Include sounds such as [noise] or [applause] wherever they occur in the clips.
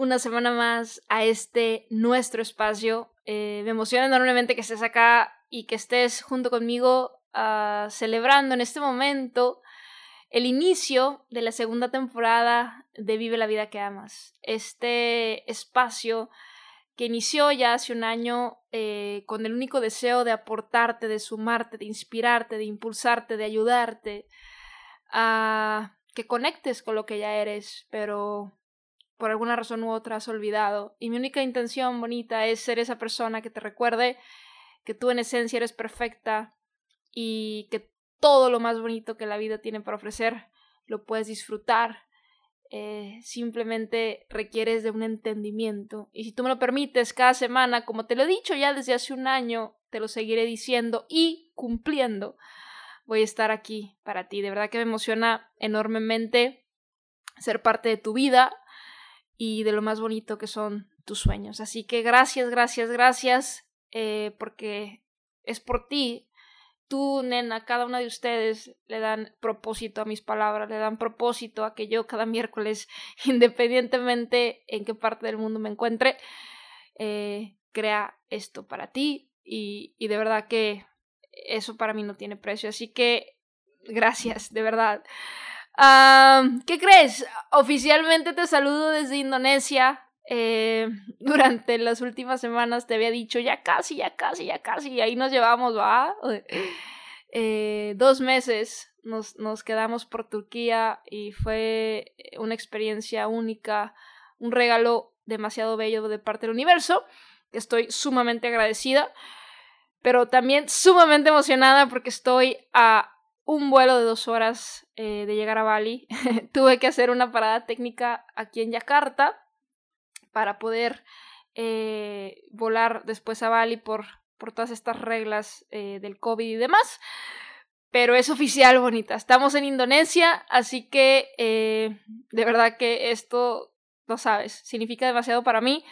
una semana más a este nuestro espacio. Eh, me emociona enormemente que estés acá y que estés junto conmigo uh, celebrando en este momento el inicio de la segunda temporada de Vive la vida que amas. Este espacio que inició ya hace un año eh, con el único deseo de aportarte, de sumarte, de inspirarte, de impulsarte, de ayudarte a que conectes con lo que ya eres, pero por alguna razón u otra has olvidado. Y mi única intención bonita es ser esa persona que te recuerde que tú en esencia eres perfecta y que todo lo más bonito que la vida tiene para ofrecer lo puedes disfrutar. Eh, simplemente requieres de un entendimiento. Y si tú me lo permites, cada semana, como te lo he dicho ya desde hace un año, te lo seguiré diciendo y cumpliendo. Voy a estar aquí para ti. De verdad que me emociona enormemente ser parte de tu vida y de lo más bonito que son tus sueños. Así que gracias, gracias, gracias. Eh, porque es por ti. Tú, nena, cada una de ustedes le dan propósito a mis palabras, le dan propósito a que yo cada [laughs] miércoles, independientemente en qué parte del mundo me encuentre, eh, crea esto para ti y, y de verdad que eso para mí no tiene precio. Así que gracias, de verdad. ¿Qué crees? Oficialmente te saludo desde Indonesia. Eh, [laughs] durante las últimas semanas te había dicho ya casi, ya casi, ya casi, y ahí nos llevamos, ¿va? [laughs] Eh, dos meses nos, nos quedamos por Turquía y fue una experiencia única, un regalo demasiado bello de parte del universo. Estoy sumamente agradecida, pero también sumamente emocionada porque estoy a un vuelo de dos horas eh, de llegar a Bali. [laughs] Tuve que hacer una parada técnica aquí en Yakarta para poder eh, volar después a Bali por, por todas estas reglas eh, del COVID y demás. Pero es oficial, bonita. Estamos en Indonesia, así que de verdad que esto, lo sabes, significa demasiado para mí.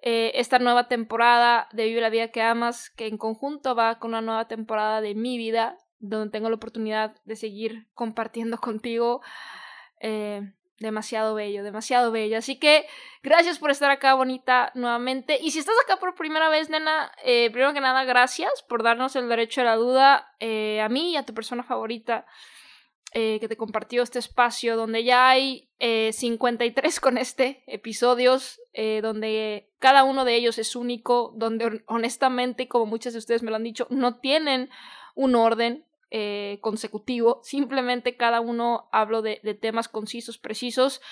esta nueva temporada de Vive la vida que amas, que en conjunto va con una nueva temporada de mi vida, donde tengo la oportunidad de seguir compartiendo contigo demasiado bello, demasiado bello. Así que gracias por estar acá, bonita, nuevamente. Y si estás acá por primera vez, nena, eh, primero que nada, gracias por darnos el derecho a la duda eh, a mí y a tu persona favorita eh, que te compartió este espacio, donde ya hay 53 con este episodios, donde cada uno de ellos es único, donde honestamente, como muchas de ustedes me lo han dicho, no tienen un orden, eh, consecutivo, simplemente cada uno hablo de, temas concisos, precisos,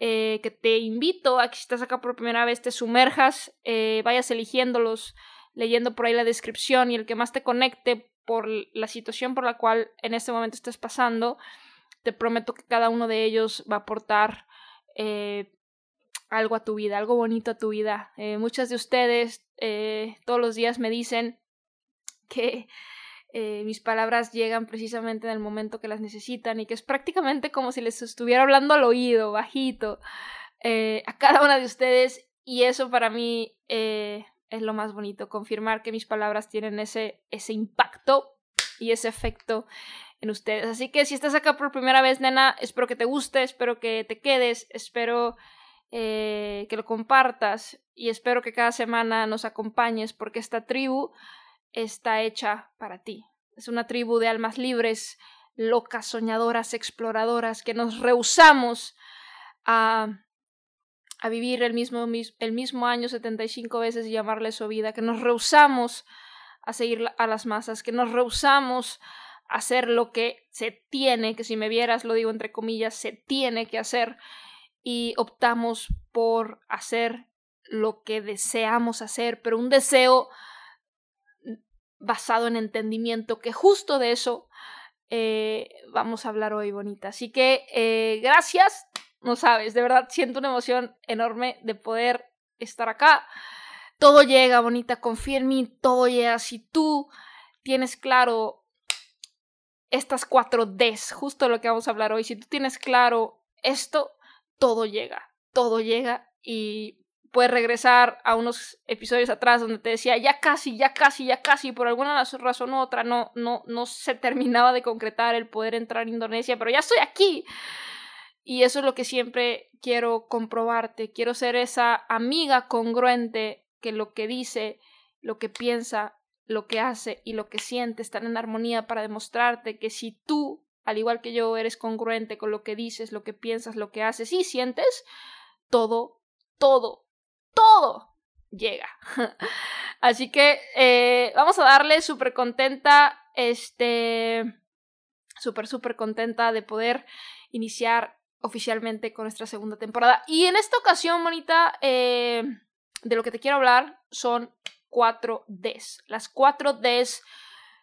eh, que te invito a que si estás acá por primera vez te sumerjas, eh, vayas eligiéndolos, leyendo por ahí la descripción y el que más te conecte por la situación por la cual en este momento estés pasando, te prometo que cada uno de ellos va a aportar algo a tu vida, algo bonito a tu vida. muchas de ustedes todos los días me dicen que eh, mis palabras llegan precisamente en el momento que las necesitan y que es prácticamente como si les estuviera hablando al oído, bajito, eh, a cada una de ustedes y eso para mí eh, es lo más bonito, confirmar que mis palabras tienen ese, ese impacto y ese efecto en ustedes. Así que si estás acá por primera vez, nena, espero que te guste, espero que te quedes, espero que lo compartas y espero que cada semana nos acompañes porque esta tribu está hecha para ti. Es una tribu de almas libres, locas, soñadoras, exploradoras, que nos rehusamos a, a vivir el mismo, el mismo año 75 veces y llamarle su vida, que nos rehusamos a seguir a las masas, que nos rehusamos hacer lo que se tiene, que si me vieras lo digo entre comillas, se tiene que hacer y optamos por hacer lo que deseamos hacer, pero un deseo basado en entendimiento, que justo de eso eh, vamos a hablar hoy, bonita. Así que eh, gracias, no sabes, de verdad siento una emoción enorme de poder estar acá. Todo llega, bonita, confía en mí, todo llega. Si tú tienes claro estas cuatro Ds, justo lo que vamos a hablar hoy, si tú tienes claro esto, todo llega, todo llega y puedes regresar a unos episodios atrás donde te decía ya casi, ya casi, ya casi, por alguna razón u otra no, no, no se terminaba de concretar el poder entrar a Indonesia, pero ya estoy aquí. Y eso es lo que siempre quiero comprobarte. Quiero ser esa amiga congruente que lo que dice, lo que piensa, lo que hace y lo que siente están en armonía para demostrarte que si tú, al igual que yo, eres congruente con lo que dices, lo que piensas, lo que haces y sientes, todo, todo todo llega. [laughs] Así que eh, vamos a darle súper contenta, este, súper, súper contenta de poder iniciar oficialmente con nuestra segunda temporada. Y en esta ocasión, Monita, eh, de lo que te quiero hablar son cuatro Ds. Las cuatro Ds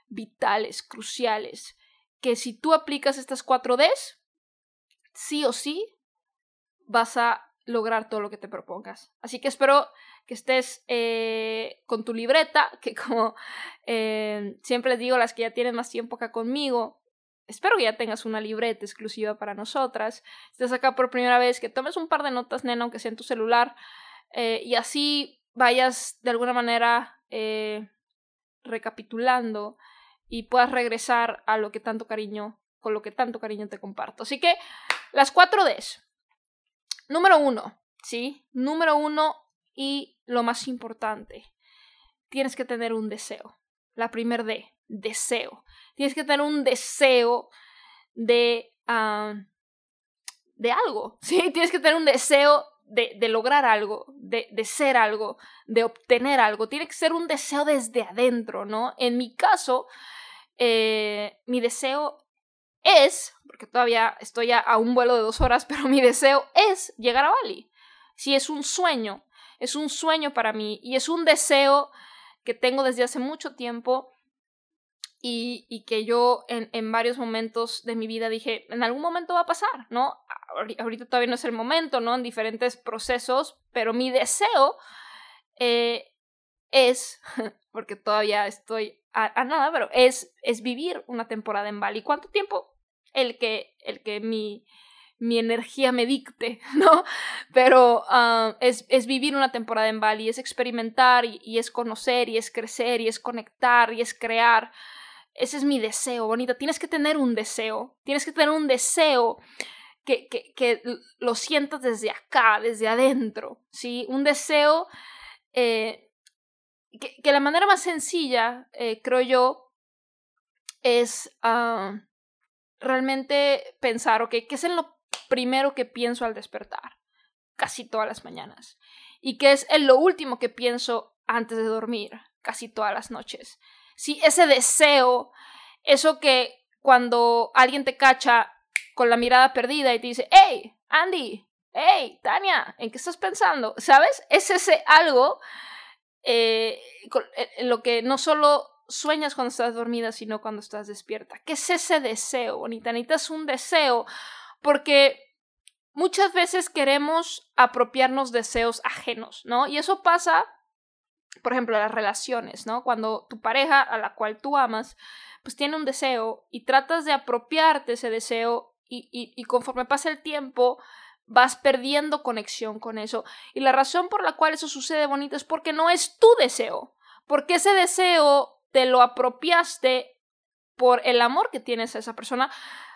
vitales, cruciales, que si tú aplicas estas cuatro Ds, sí o sí vas a lograr todo lo que te propongas. Así que espero que estés eh, con tu libreta, [laughs] que como eh, siempre les digo, las que ya tienen más tiempo acá conmigo, espero que ya tengas una libreta exclusiva para nosotras. Estés acá por primera vez, que tomes un par de notas, nena, aunque sea en tu celular, eh, y así vayas de alguna manera recapitulando y puedas regresar a lo que tanto cariño, con lo que tanto cariño te comparto. Así que las cuatro Ds. Número uno, ¿sí? Número uno y lo más importante, tienes que tener un deseo. La primer D, deseo. Tienes que tener un deseo de, ah, de algo, [laughs] ¿sí? Tienes que tener un deseo de, de lograr algo, de, de, ser algo, de obtener algo. Tiene que ser un deseo desde adentro, ¿no? En mi caso, eh, mi deseo es, porque todavía estoy a, un vuelo de dos horas, [laughs] pero mi deseo es llegar a Bali. Si es un sueño, es un sueño para mí y es un deseo que tengo desde hace mucho tiempo y, y que yo en, en, varios momentos de mi vida dije, en algún momento va a pasar, ¿no? Ahorita todavía no es el momento, ¿no? En diferentes procesos, pero mi deseo eh, es, [laughs] porque todavía estoy a, a, nada, pero es, es vivir una temporada en Bali. ¿Cuánto tiempo? El que, el que mi, mi energía me dicte, [laughs] ¿no? Pero ah, es, es, vivir una temporada en Bali, es experimentar y, es conocer y es crecer y es conectar y es crear. Ese es mi deseo, bonita. Tienes que tener un deseo, tienes que tener un deseo que, que, que lo sientas desde acá, desde adentro, ¿sí? Un deseo eh, que, que, la manera más sencilla, eh, creo yo, es... Uh, realmente pensar, ok, ¿qué es en lo primero que pienso al despertar? Casi todas las mañanas. ¿Y qué es en lo último que pienso antes de dormir? Casi todas las noches. Sí, ese deseo, eso que cuando alguien te cacha con la mirada perdida y te dice, hey, Andy, hey, Tania, ¿en qué estás pensando? ¿Sabes? Es ese algo eh, en lo que no solo sueñas cuando estás dormida, sino cuando estás despierta. ¿Qué es ese deseo, bonita? es un deseo porque muchas veces queremos apropiarnos deseos ajenos, ¿no? Y eso pasa, por ejemplo, en las relaciones, ¿no? Cuando tu pareja a la cual tú amas, pues tiene un deseo y tratas de apropiarte ese deseo y, y, y conforme pasa el tiempo, vas perdiendo conexión con eso. Y la razón por la cual eso sucede, bonita, es porque no es tu deseo. Porque ese deseo te lo apropiaste por el amor que tienes a esa persona,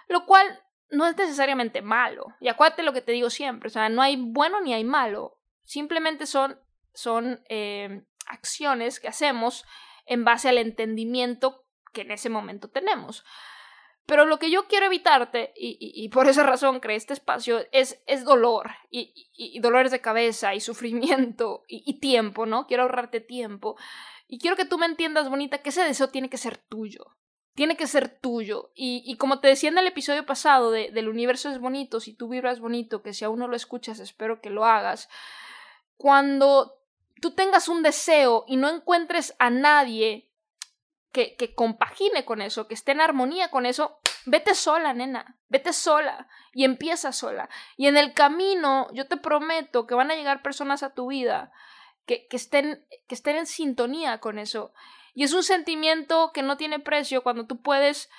lo cual no es necesariamente malo. Y acuérdate lo que te digo siempre, o sea, no hay bueno ni hay malo, simplemente son, son eh, acciones que hacemos en base al entendimiento que en ese momento tenemos. Pero lo que yo quiero evitarte, y, por esa razón creé este espacio, es, es dolor, y, y, dolores de cabeza, y sufrimiento, y, tiempo, ¿no? Quiero ahorrarte tiempo. Y quiero que tú me entiendas, bonita, que ese deseo tiene que ser tuyo. tiene que ser tuyo. Y, como te decía en el episodio pasado de, del universo es bonito, si tú vibras bonito, que si aún no lo escuchas, espero que lo hagas. Cuando tú tengas un deseo y no encuentres a nadie que, que compagine con eso, que esté en armonía con eso, vete sola, nena, vete sola y empieza sola. Y en el camino, yo te prometo que van a llegar personas a tu vida que, estén, que estén en sintonía con eso. Y es un sentimiento que no tiene precio cuando tú puedes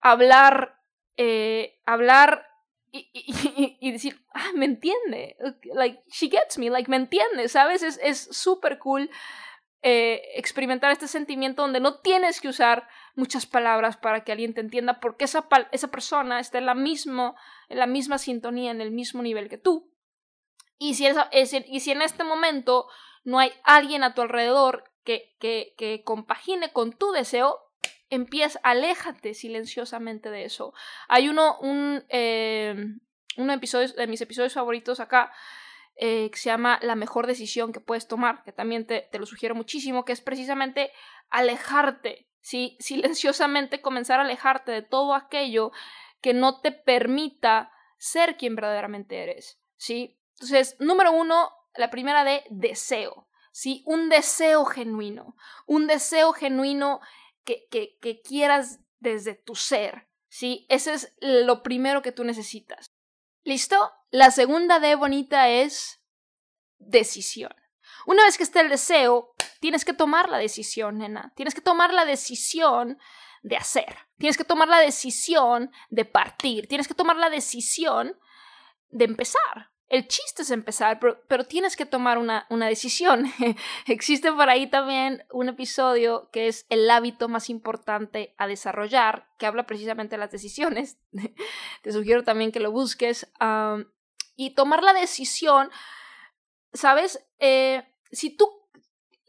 hablar, eh, hablar y, decir, ah, me entiende, like, she gets me, like, me entiende, ¿sabes? Es súper cool eh, experimentar este sentimiento donde no tienes que usar muchas palabras para que alguien te entienda, porque esa, esa persona está en la, mismo, en la misma sintonía, en el mismo nivel que tú. Y si, y si en este momento no hay alguien a tu alrededor que, que, compagine con tu deseo, empieza, aléjate silenciosamente de eso. Hay uno, un, eh, episodio, de mis episodios favoritos acá, eh, que se llama La mejor decisión que puedes tomar, que también te, te lo sugiero muchísimo, que es precisamente alejarte, ¿sí? silenciosamente comenzar a alejarte de todo aquello que no te permita ser quien verdaderamente eres. ¿sí? Entonces, número uno, la primera de deseo. ¿sí? Un deseo genuino, un deseo genuino que, que, quieras desde tu ser, ¿sí? Ese es lo primero que tú necesitas. ¿Listo? La segunda D bonita es decisión. Una vez que esté el deseo, tienes que tomar la decisión, nena. Tienes que tomar la decisión de hacer. Tienes que tomar la decisión de partir. Tienes que tomar la decisión de empezar. El chiste es empezar, pero, tienes que tomar una, una decisión. [laughs] Existe por ahí también un episodio que es el hábito más importante a desarrollar, que habla precisamente de las decisiones. [laughs] Te sugiero también que lo busques. y tomar la decisión, ¿sabes? Eh, si tú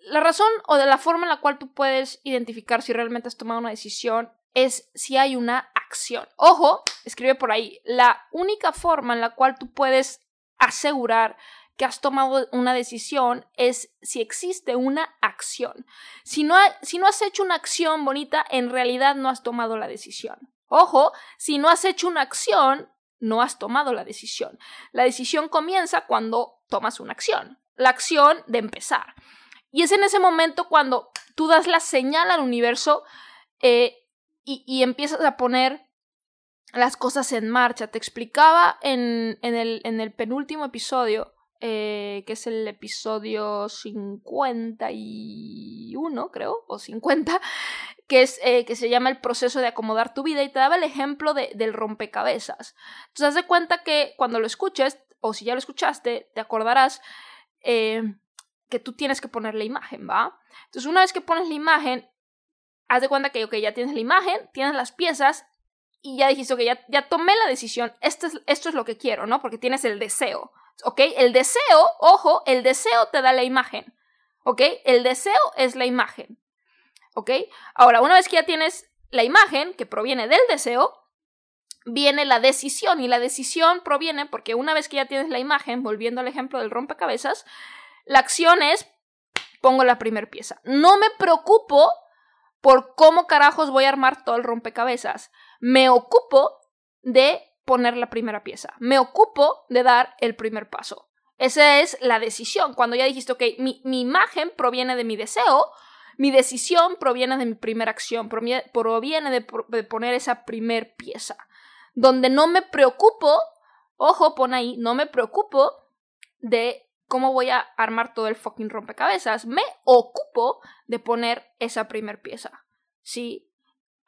la razón o de la forma en la cual tú puedes identificar si realmente has tomado una decisión es si hay una acción. Ojo, escribe por ahí, la única forma en la cual tú puedes asegurar que has tomado una decisión es si existe una acción. Si no, si no has hecho una acción bonita, en realidad no has tomado la decisión. Ojo, si no has hecho una acción, no has tomado la decisión. La decisión comienza cuando tomas una acción, la acción de empezar. Y es en ese momento cuando tú das la señal al universo eh, y empiezas a poner las cosas en marcha. Te explicaba en, en, el, en el, penúltimo episodio, eh, que es el episodio 51, creo, o 50, que, es, eh, que se llama el proceso de acomodar tu vida y te daba el ejemplo de, del rompecabezas. Entonces, haz de cuenta que cuando lo escuches, o si ya lo escuchaste, te acordarás eh, que tú tienes que poner la imagen, ¿va? Entonces, una vez que pones la imagen, haz de cuenta que, ok, ya tienes la imagen, tienes las piezas y ya dijiste, ok, ya, ya tomé la decisión, esto es, esto es lo que quiero, ¿no? Porque tienes el deseo, ¿ok? El deseo, ojo, el deseo te da la imagen, ¿ok? El deseo es la imagen, ¿ok? Ahora, una vez que ya tienes la imagen que proviene del deseo, viene la decisión y la decisión proviene porque una vez que ya tienes la imagen, volviendo al ejemplo del rompecabezas, la acción es pongo la primera pieza. No me preocupo por cómo carajos voy a armar todo el rompecabezas me ocupo de poner la primera pieza, me ocupo de dar el primer paso. Esa es la decisión. Cuando ya dijiste, ok, mi, imagen proviene de mi deseo, mi decisión proviene de mi primera acción, proviene de, de poner esa primer pieza. Donde no me preocupo, ojo, pon ahí, no me preocupo de cómo voy a armar todo el fucking rompecabezas. Me ocupo de poner esa primer pieza. ¿Sí?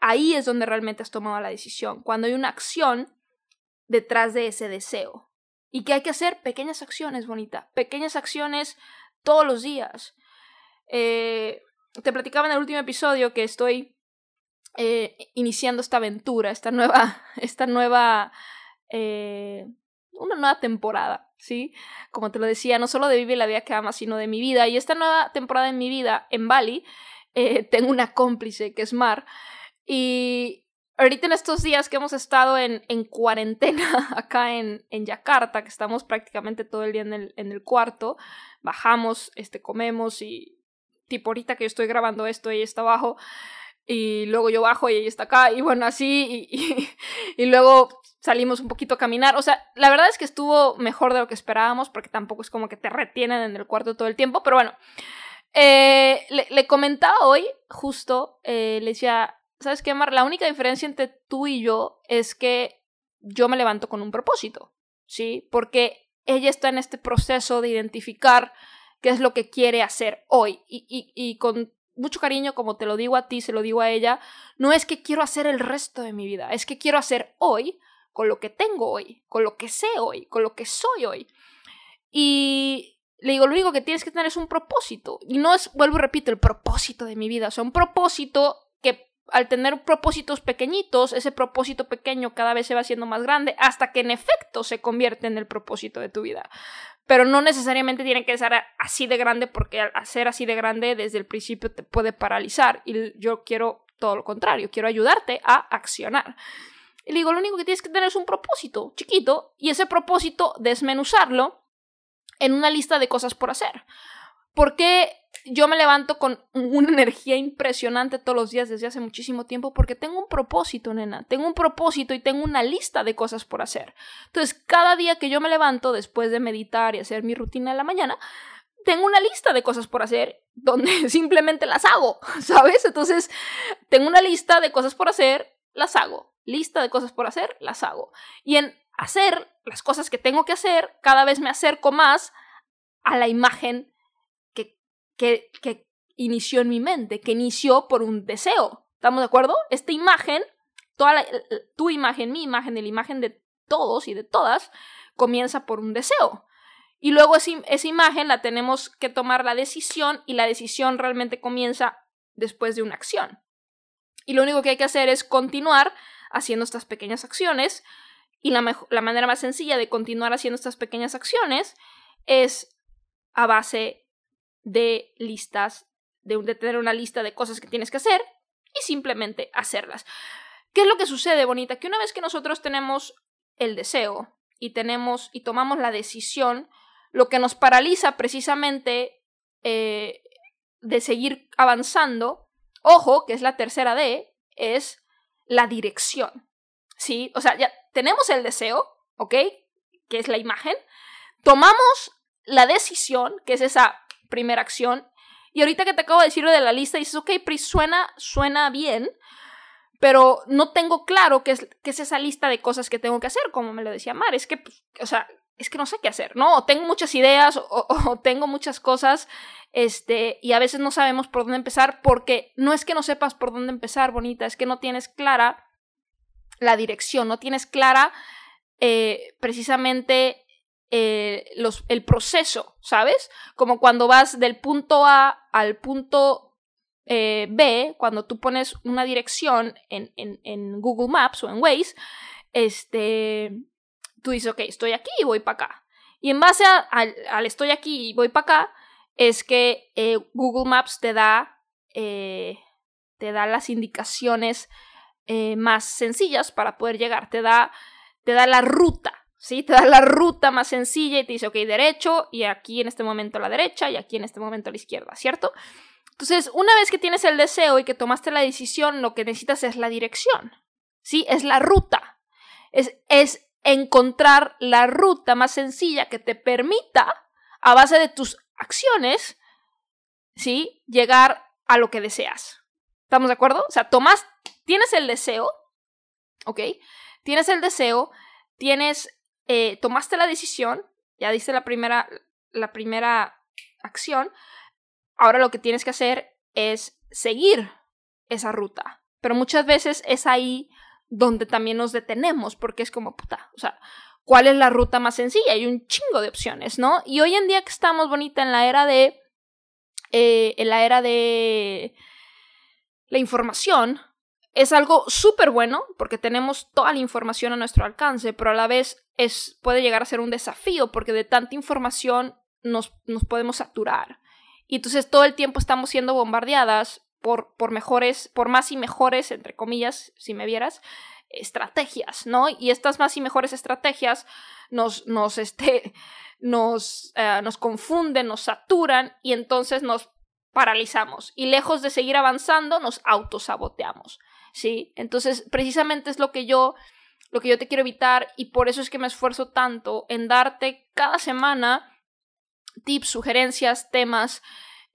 Ahí es donde realmente has tomado la decisión, cuando hay una acción detrás de ese deseo. Y que hay que hacer pequeñas acciones, bonita, pequeñas acciones todos los días. Eh, te platicaba en el último episodio que estoy eh, iniciando esta aventura, esta nueva, [laughs] esta nueva, eh, una nueva temporada, ¿sí? Como te lo decía, no solo de Vive la vida que ama, sino de mi vida. Y esta nueva temporada en mi vida, en Bali, [laughs] tengo una cómplice que es Mar. Y ahorita en estos días que hemos estado en, en cuarentena [laughs] acá en, en, Yakarta, que estamos prácticamente todo el día en el, en el cuarto, bajamos, este, comemos y tipo ahorita que yo estoy grabando esto, ella está abajo. y luego yo bajo y ella está acá, y bueno, así, y, y, [laughs] luego salimos un poquito a caminar. O sea, la verdad es que estuvo mejor de lo que esperábamos, porque tampoco es como que te retienen en el cuarto todo el tiempo, pero bueno. Eh, le, comentaba hoy, justo, eh, le decía, ¿sabes qué, Mar? La única diferencia entre tú y yo es que yo me levanto con un propósito, ¿sí? Porque ella está en este proceso de identificar qué es lo que quiere hacer hoy. Y, y, y con mucho cariño, como te lo digo a ti, se lo digo a ella, no es que quiero hacer el resto de mi vida, es que quiero hacer hoy con lo que tengo hoy, con lo que sé hoy, con lo que soy hoy. Y le digo, lo único que tienes que tener es un propósito. Y no es, vuelvo y repito, el propósito de mi vida. O sea, un propósito al tener propósitos pequeñitos, ese propósito pequeño cada vez se va haciendo más grande hasta que en efecto se convierte en el propósito de tu vida pero no necesariamente tiene que ser así de grande porque al ser así de grande desde el principio te puede paralizar y yo quiero todo lo contrario, quiero ayudarte a accionar. Y le digo, lo único que tienes que tener es un propósito chiquito y ese propósito desmenuzarlo en una lista de cosas por hacer. ¿Por qué yo me levanto con una energía impresionante todos los días desde hace muchísimo tiempo porque tengo un propósito, nena. Tengo un propósito y tengo una lista de cosas por hacer. Entonces, cada día que yo me levanto después de meditar y hacer mi rutina en la mañana, tengo una lista de cosas por hacer donde [laughs] simplemente las hago, [laughs] ¿sabes? Entonces, tengo una lista de cosas por hacer, las hago. Lista de cosas por hacer, las hago. Y en hacer las cosas que tengo que hacer, cada vez me acerco más a la imagen que, inició en mi mente, que inició por un deseo. ¿Estamos de acuerdo? Esta imagen, toda tu imagen, mi imagen la imagen de todos y de todas, comienza por un deseo. Y luego esa imagen la tenemos que tomar la decisión y la decisión realmente comienza después de una acción. Y lo único que hay que hacer es continuar haciendo estas pequeñas acciones. Y la, la manera más sencilla de continuar haciendo estas pequeñas acciones es a base de listas, de, tener una lista de cosas que tienes que hacer y simplemente hacerlas. ¿Qué es lo que sucede, Bonita? Que una vez que nosotros tenemos el deseo y tenemos y tomamos la decisión, lo que nos paraliza precisamente eh, de seguir avanzando, ojo, que es la tercera D, es la dirección. ¿Sí? O sea, ya tenemos el deseo, ¿ok? Que es la imagen. Tomamos la decisión, que es esa primera acción. Y ahorita que te acabo de decir de la lista, dices, ok, Pris, suena, suena bien, pero no tengo claro qué es, qué es esa lista de cosas que tengo que hacer, como me lo decía Mar. Es que, pues, o sea, es que no sé qué hacer, ¿no? O tengo muchas ideas o, tengo muchas cosas, este, y a veces no sabemos por dónde empezar, porque no es que no sepas por dónde empezar, bonita, es que no tienes clara la dirección, no tienes clara eh, precisamente eh, el proceso, ¿sabes? Como cuando vas del punto A al punto eh, B, cuando tú pones una dirección en, en, Google Maps o en Waze, este, tú dices, ok, estoy aquí y voy para acá. Y en base al, estoy aquí y voy para acá, es que eh, Google Maps te da, te da las indicaciones más sencillas para poder llegar, te da, te da la ruta, ¿sí? Te da la ruta más sencilla y te dice, ok, derecho, y aquí en este momento la derecha, y aquí en este momento la izquierda, ¿cierto? Entonces, una vez que tienes el deseo y que tomaste la decisión, lo que necesitas es la dirección, ¿sí? Es la ruta. Es, es encontrar la ruta más sencilla que te permita, a base de tus acciones, ¿sí? Llegar a lo que deseas. ¿Estamos de acuerdo? O sea, tomas, tienes el deseo, ¿ok? Tienes el deseo, tienes eh, tomaste la decisión, ya diste la primera, la primera acción, ahora lo que tienes que hacer es seguir esa ruta. Pero muchas veces es ahí donde también nos detenemos, porque es como, puta, o sea, ¿cuál es la ruta más sencilla? Hay un chingo de opciones, ¿no? Y hoy en día que estamos bonita en la era de, eh, en la era de la información, es algo súper bueno porque tenemos toda la información a nuestro alcance, pero a la vez es, puede llegar a ser un desafío porque de tanta información nos, nos podemos saturar. Y entonces todo el tiempo estamos siendo bombardeadas por, por mejores, por más y mejores, entre comillas, si me vieras, estrategias, ¿no? Y estas más y mejores estrategias nos, nos, este, nos, eh, nos confunden, nos saturan y entonces nos paralizamos y lejos de seguir avanzando nos autosaboteamos, ¿sí? Entonces, precisamente es lo que yo lo que yo te quiero evitar y por eso es que me esfuerzo tanto en darte cada semana tips, sugerencias, temas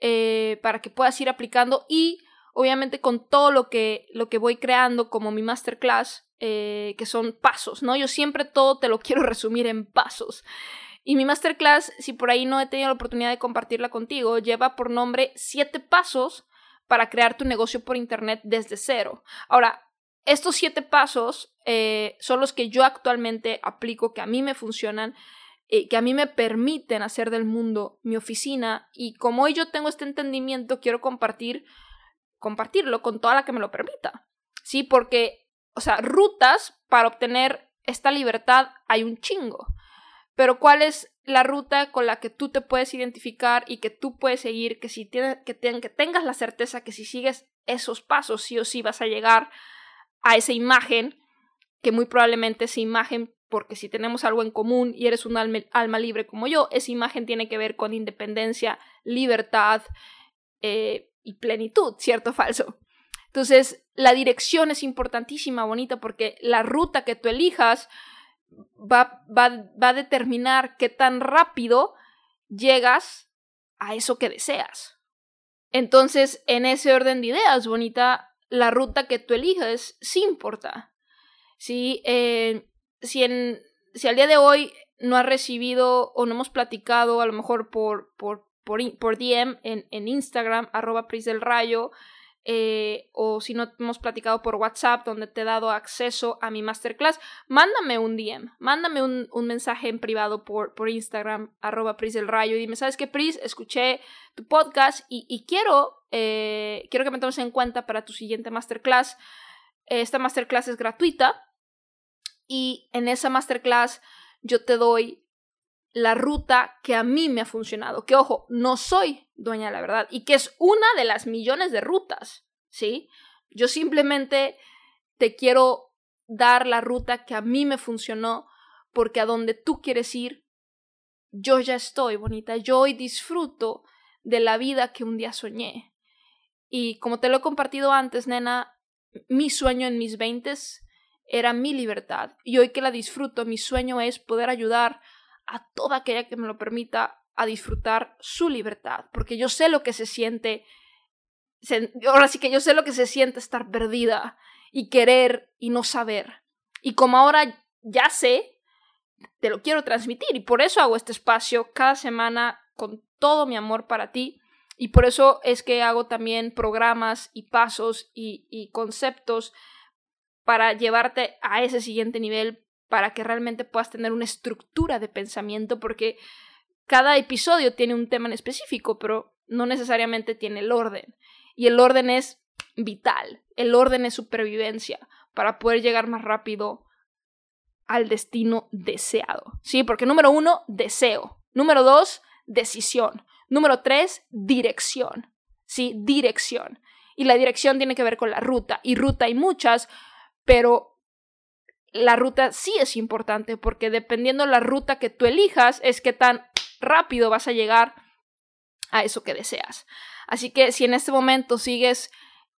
eh, para que puedas ir aplicando y obviamente con todo lo que, lo que voy creando como mi masterclass, eh, que son pasos, ¿no? Yo siempre todo te lo [laughs] quiero resumir en pasos. Y mi masterclass, si por ahí no he tenido la oportunidad de compartirla contigo, lleva por nombre 7 pasos para crear tu negocio por internet desde cero. Ahora, estos 7 pasos eh, son los que yo actualmente aplico, que a mí me funcionan, eh, que a mí me permiten hacer del mundo mi oficina y como hoy yo tengo este entendimiento, quiero compartir, compartirlo con toda la que me lo permita. Sí, porque, o sea, rutas para obtener esta libertad hay un chingo. Pero ¿cuál es la ruta con la que tú te puedes identificar y que tú puedes seguir? Que, si que, que tengas la certeza que si sigues esos pasos, sí o sí vas a llegar a esa imagen, que muy probablemente esa imagen, porque si tenemos algo en común y eres un alma, libre como yo, esa imagen tiene que ver con independencia, libertad eh, y plenitud, ¿cierto o falso? Entonces, la dirección es importantísima, bonita, porque la ruta que tú elijas va, va, va a determinar qué tan rápido llegas a eso que deseas. Entonces, en ese orden de ideas, bonita, la ruta que tú elijas sí importa. ¿sí? Eh, si, en, si al día de hoy no has recibido o no hemos platicado, a lo mejor por, por, por, por DM en, en Instagram, arroba Pris del Rayo, eh, o si no hemos platicado por WhatsApp donde te he dado acceso a mi masterclass, mándame un DM, mándame un, un mensaje en privado por, por Instagram, arroba Pris del Rayo, y dime, ¿sabes qué, Pris? Escuché tu podcast y, y quiero, eh, quiero que me tomes en cuenta para tu siguiente masterclass. Esta masterclass es gratuita y en esa masterclass yo te doy la ruta que a mí me ha funcionado. Que ojo, no soy dueña de la verdad y que es una de las millones de rutas, ¿sí? Yo simplemente te quiero dar la ruta que a mí me funcionó porque a donde tú quieres ir, yo ya estoy, bonita. Yo hoy disfruto de la vida que un día soñé. Y como te lo he compartido antes, nena, mi sueño en mis veintes era mi libertad. Y hoy que la disfruto, mi sueño es poder ayudar a toda aquella que me lo permita a disfrutar su libertad, porque yo sé lo que se siente, ahora sí que yo sé lo que se siente estar perdida y querer y no saber. Y como ahora ya sé, te lo quiero transmitir y por eso hago este espacio cada semana con todo mi amor para ti y por eso es que hago también programas y pasos y, y conceptos para llevarte a ese siguiente nivel para que realmente puedas tener una estructura de pensamiento, porque cada episodio tiene un tema en específico, pero no necesariamente tiene el orden. Y el orden es vital, el orden es supervivencia para poder llegar más rápido al destino deseado. ¿Sí? Porque número uno, deseo. Número dos, decisión. Número tres, dirección. ¿Sí? Dirección. Y la dirección tiene que ver con la ruta. Y ruta hay muchas, pero la ruta sí es importante porque dependiendo la ruta que tú elijas es que tan rápido vas a llegar a eso que deseas. Así que si en este momento sigues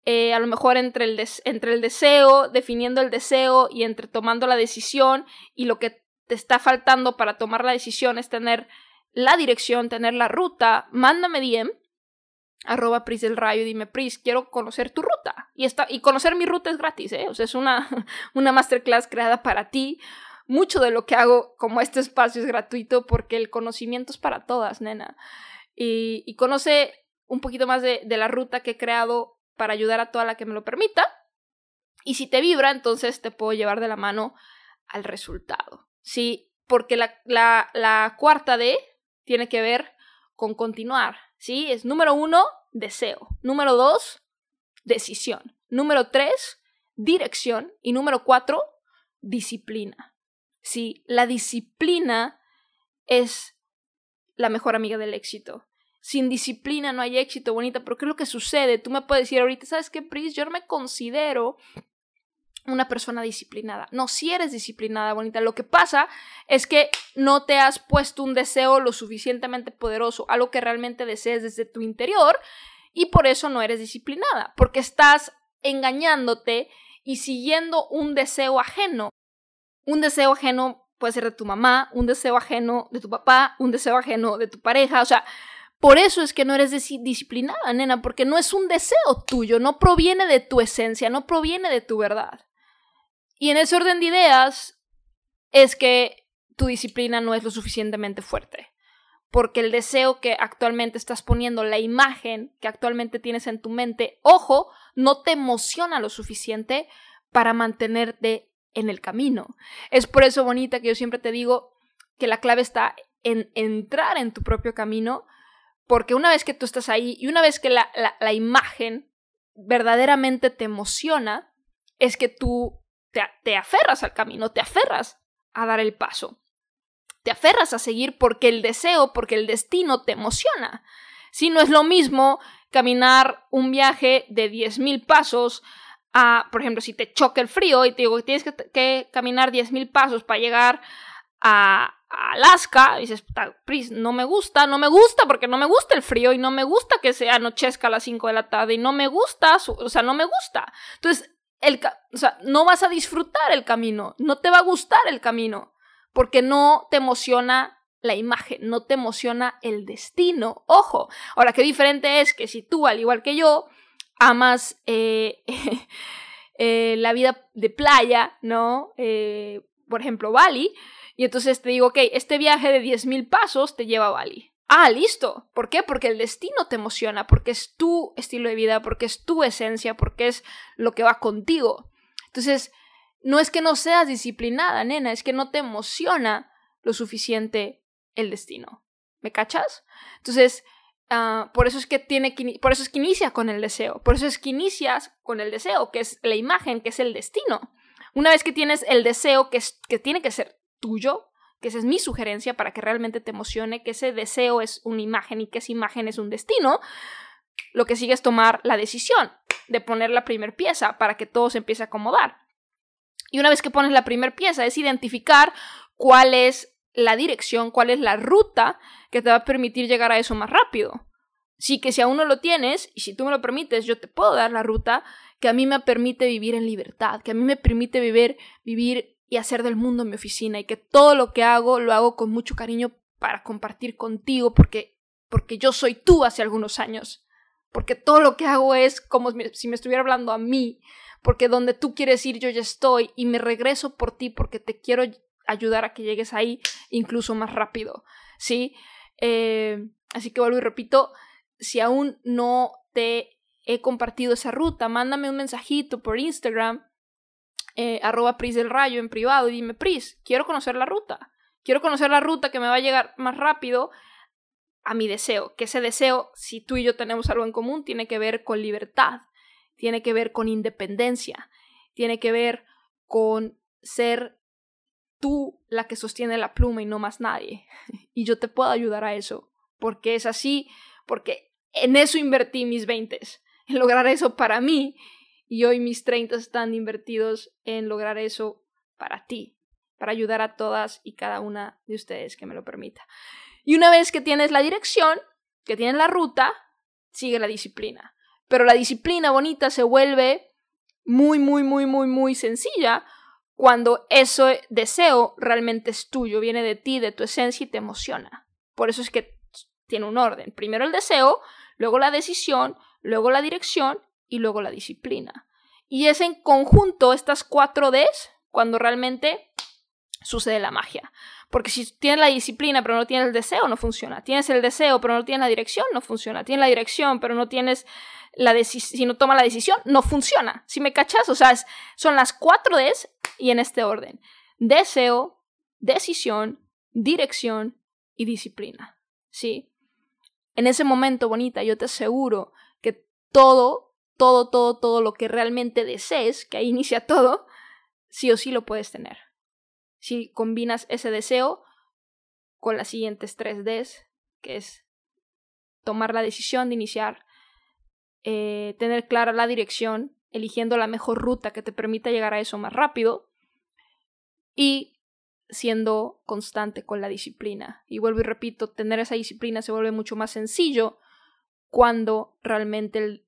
eh, a lo mejor entre el, entre el deseo, definiendo el deseo y entre tomando la decisión y lo que te está faltando para tomar la decisión es tener la dirección, tener la ruta, mándame DM arroba Pris del Rayo, dime Pris, quiero conocer tu ruta. Y, esta, y conocer mi ruta es gratis, ¿eh? O sea, es una, [laughs] una masterclass creada para ti. Mucho de lo que hago como este espacio es gratuito porque el conocimiento es para todas, nena. Y, y conoce un poquito más de, de, la ruta que he creado para ayudar a toda la que me lo permita. Y si te vibra, entonces te puedo llevar de la mano al resultado. Sí, porque la, la, la cuarta D tiene que ver con continuar. ¿Sí? Es número uno, deseo. Número dos, decisión. Número tres, dirección. Y número cuatro, disciplina. Sí, la disciplina es la mejor amiga del éxito. Sin disciplina no hay éxito, bonita, pero ¿qué es lo que sucede? Tú me puedes decir ahorita, ¿sabes qué, Pris? Yo no me considero una persona disciplinada. No, si eres disciplinada, bonita. Lo que pasa es que no te has puesto un deseo lo suficientemente poderoso, algo que realmente desees desde tu interior, y por eso no eres disciplinada, porque estás engañándote y siguiendo un deseo ajeno. Un deseo ajeno puede ser de tu mamá, un deseo ajeno de tu papá, un deseo ajeno de tu pareja, o sea, por eso es que no eres disciplinada, nena, porque no es un deseo tuyo, no proviene de tu esencia, no proviene de tu verdad. Y en ese orden de ideas es que tu disciplina no es lo suficientemente fuerte. Porque el deseo que actualmente estás poniendo, la imagen que actualmente tienes en tu mente, ojo, no te emociona lo suficiente para mantenerte en el camino. Es por eso bonita que yo siempre te digo que la clave está en entrar en tu propio camino, porque una vez que tú estás ahí y una vez que la, la, imagen verdaderamente te emociona, es que tú te, aferras al camino, te aferras a dar el paso. Te aferras a seguir porque el deseo, porque el destino te emociona. Si no es lo mismo caminar un viaje de 10.000 pasos a, por ejemplo, si te choca el frío y te digo que tienes que, que caminar 10.000 pasos para llegar a, Alaska, dices, Pris, no me gusta, no me gusta porque no me gusta el frío y no me gusta que se anochezca a las 5 de la tarde y no me gusta, o sea, no me gusta. Entonces, el, o sea, no vas a disfrutar el camino, no te va a gustar el camino, porque no te emociona la imagen, no te emociona el destino. Ojo, ahora qué diferente es que si tú, al igual que yo, amas eh, [laughs] eh, la vida de playa, ¿no? Eh, por ejemplo, Bali, y entonces te digo, ok, este viaje de 10.000 pasos te lleva a Bali. Ah, listo. ¿Por qué? Porque el destino te emociona, porque es tu estilo de vida, porque es tu esencia, porque es lo que va contigo. Entonces, no es que no seas disciplinada, nena, es que no te emociona lo suficiente el destino. ¿Me cachas? Entonces, uh, por eso es que tiene que, por eso es que inicia con el deseo, por eso es que inicias con el deseo, que es la imagen, que es el destino. Una vez que tienes el deseo que, es, que tiene que ser tuyo, que esa es mi sugerencia para que realmente te emocione, que ese deseo es una imagen y que esa imagen es un destino, lo que sigue es tomar la decisión de poner la primera pieza para que todo se empiece a acomodar. Y una vez que pones la primera pieza es identificar cuál es la dirección, cuál es la ruta que te va a permitir llegar a eso más rápido. Sí que si aún no lo tienes, y si tú me lo permites, yo te puedo dar la ruta que a mí me permite vivir en libertad, que a mí me permite vivir, vivir y hacer del mundo mi oficina y que todo lo que hago lo hago con mucho cariño para compartir contigo porque porque yo soy tú hace algunos años, porque todo lo que hago es como si me estuviera hablando a mí, porque donde tú quieres ir yo ya estoy y me regreso por ti porque te quiero ayudar a que llegues ahí incluso más rápido, ¿sí? Eh, así que vuelvo y repito, si aún no te he compartido esa ruta, mándame un mensajito por Instagram eh, arroba Pris del Rayo en privado y dime, Pris, quiero conocer la ruta. Quiero conocer la ruta que me va a llegar más rápido a mi deseo. Que ese deseo, si tú y yo tenemos algo en común, tiene que ver con libertad, tiene que ver con independencia, tiene que ver con ser tú la que sostiene la pluma y no más nadie. [laughs] Y yo te puedo ayudar a eso, porque es así, porque en eso invertí mis veintes, en lograr eso para mí y hoy mis 30 están invertidos en lograr eso para ti, para ayudar a todas y cada una de ustedes que me lo permita. Y una vez que tienes la dirección, que tienes la ruta, sigue la disciplina. Pero la disciplina bonita se vuelve muy, muy, muy, muy, muy sencilla cuando ese deseo realmente es tuyo, viene de ti, de tu esencia y te emociona. Por eso es que tiene un orden. Primero el deseo, luego la decisión, luego la dirección y luego la disciplina. Y es en conjunto estas cuatro Ds cuando realmente sucede la magia. Porque si tienes la disciplina pero no tienes el deseo, no funciona. Tienes el deseo pero no tienes la dirección, no funciona. Tienes la dirección pero no tienes la decisión, si no tomas la decisión, no funciona. Si me cachas, o sea, son las cuatro Ds y en este orden. Deseo, decisión, dirección y disciplina. ¿Sí? En ese momento, bonita, yo te aseguro que todo todo, todo, todo lo que realmente desees, que ahí inicia todo, sí o sí lo puedes tener. Si combinas ese deseo con las siguientes tres Ds, que es tomar la decisión de iniciar, eh, tener clara la dirección, eligiendo la mejor ruta que te permita llegar a eso más rápido y siendo constante con la disciplina. Y vuelvo y repito, tener esa disciplina se vuelve mucho más sencillo cuando realmente el,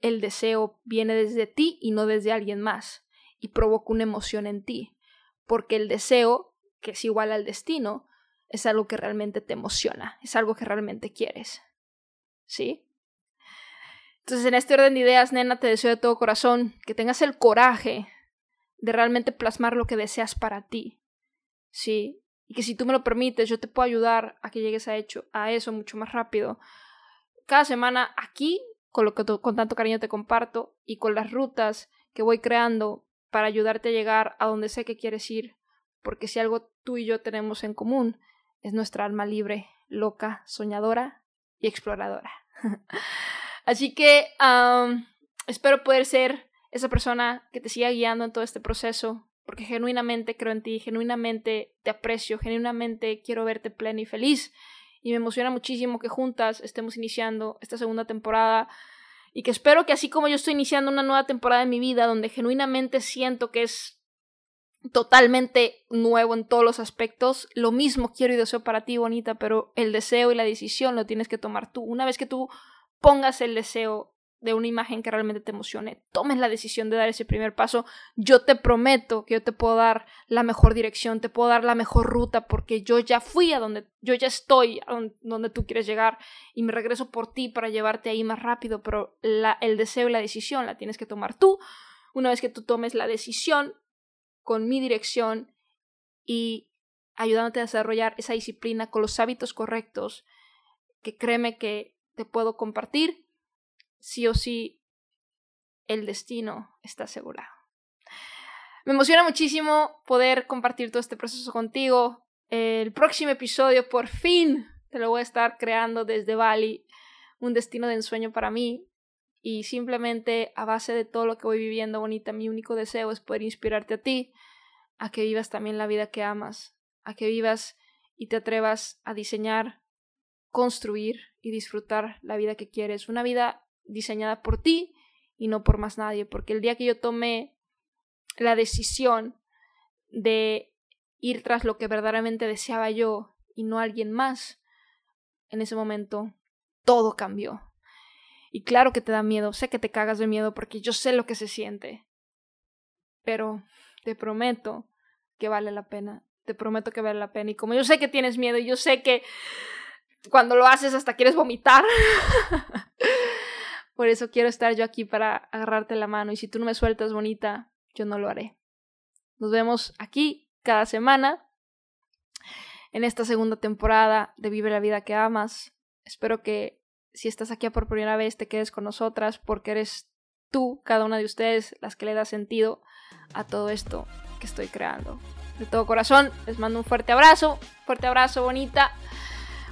el deseo viene desde ti y no desde alguien más y provoca una emoción en ti. Porque el deseo, que es igual al destino, es algo que realmente te emociona, es algo que realmente quieres. ¿Sí? Entonces, en este orden de ideas, nena, te deseo de todo corazón que tengas el coraje de realmente plasmar lo que deseas para ti. ¿Sí? Y que si tú me lo permites, yo te puedo ayudar a que llegues a, hecho, a eso mucho más rápido. Cada semana aquí, con lo que con tanto cariño te comparto y con las rutas que voy creando para ayudarte a llegar a donde sé que quieres ir. Porque si algo tú y yo tenemos en común es nuestra alma libre, loca, soñadora y exploradora. [laughs] Así que espero poder ser esa persona que te siga guiando en todo este proceso, porque genuinamente creo en ti, genuinamente te aprecio, genuinamente quiero verte plena y feliz. Y me emociona muchísimo que juntas estemos iniciando esta segunda temporada y que espero que así como yo estoy iniciando una nueva temporada en mi vida donde genuinamente siento que es totalmente nuevo en todos los aspectos. Lo mismo quiero y deseo para ti, bonita, pero el deseo y la decisión lo tienes que tomar tú. Una vez que tú pongas el deseo de una imagen que realmente te emocione, tomes la decisión de dar ese primer paso, yo te prometo que yo te puedo dar la mejor dirección, te puedo dar la mejor ruta, porque yo ya fui a donde, yo ya estoy a donde, tú quieres llegar y me regreso por ti para llevarte ahí más rápido, pero el deseo y la decisión la tienes que tomar tú. Una vez que tú tomes la decisión, con mi dirección y ayudándote a desarrollar esa disciplina con los hábitos correctos que créeme que te puedo compartir, sí o sí el destino está asegurado. Me emociona muchísimo poder compartir todo este proceso contigo. El próximo episodio, por fin, te lo voy a estar creando desde Bali, un destino de ensueño para mí. Y simplemente a base de todo lo que voy viviendo bonita, mi único deseo es poder inspirarte a ti, a que vivas también la vida que amas, a que vivas y te atrevas a diseñar, construir y disfrutar la vida que quieres. Una vida diseñada por ti y no por más nadie, porque el día que yo tomé la decisión de ir tras lo que verdaderamente deseaba yo y no alguien más, en ese momento todo cambió. Y claro que te da miedo, sé que te cagas de miedo porque yo sé lo que se siente. Pero te prometo que vale la pena. Te prometo que vale la pena. Y como yo sé que tienes miedo y yo sé que cuando lo haces hasta quieres vomitar. [laughs] Por eso quiero estar yo aquí para agarrarte la mano. Y si tú no me sueltas bonita, yo no lo haré. Nos vemos aquí cada semana en esta segunda temporada de Vive la vida que amas. Espero que si estás aquí por primera vez, te quedes con nosotras porque eres tú, cada una de ustedes, las que le da sentido a todo esto que estoy creando. De todo corazón, les mando un fuerte abrazo, fuerte abrazo bonita,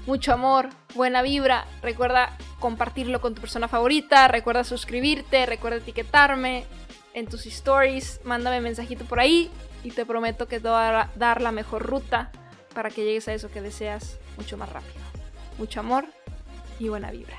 mucho amor, buena vibra. Recuerda compartirlo con tu persona favorita, recuerda suscribirte, recuerda etiquetarme en tus stories, mándame mensajito por ahí y te prometo que te voy a dar la mejor ruta para que llegues a eso que deseas mucho más rápido. Mucho amor y buena vibra.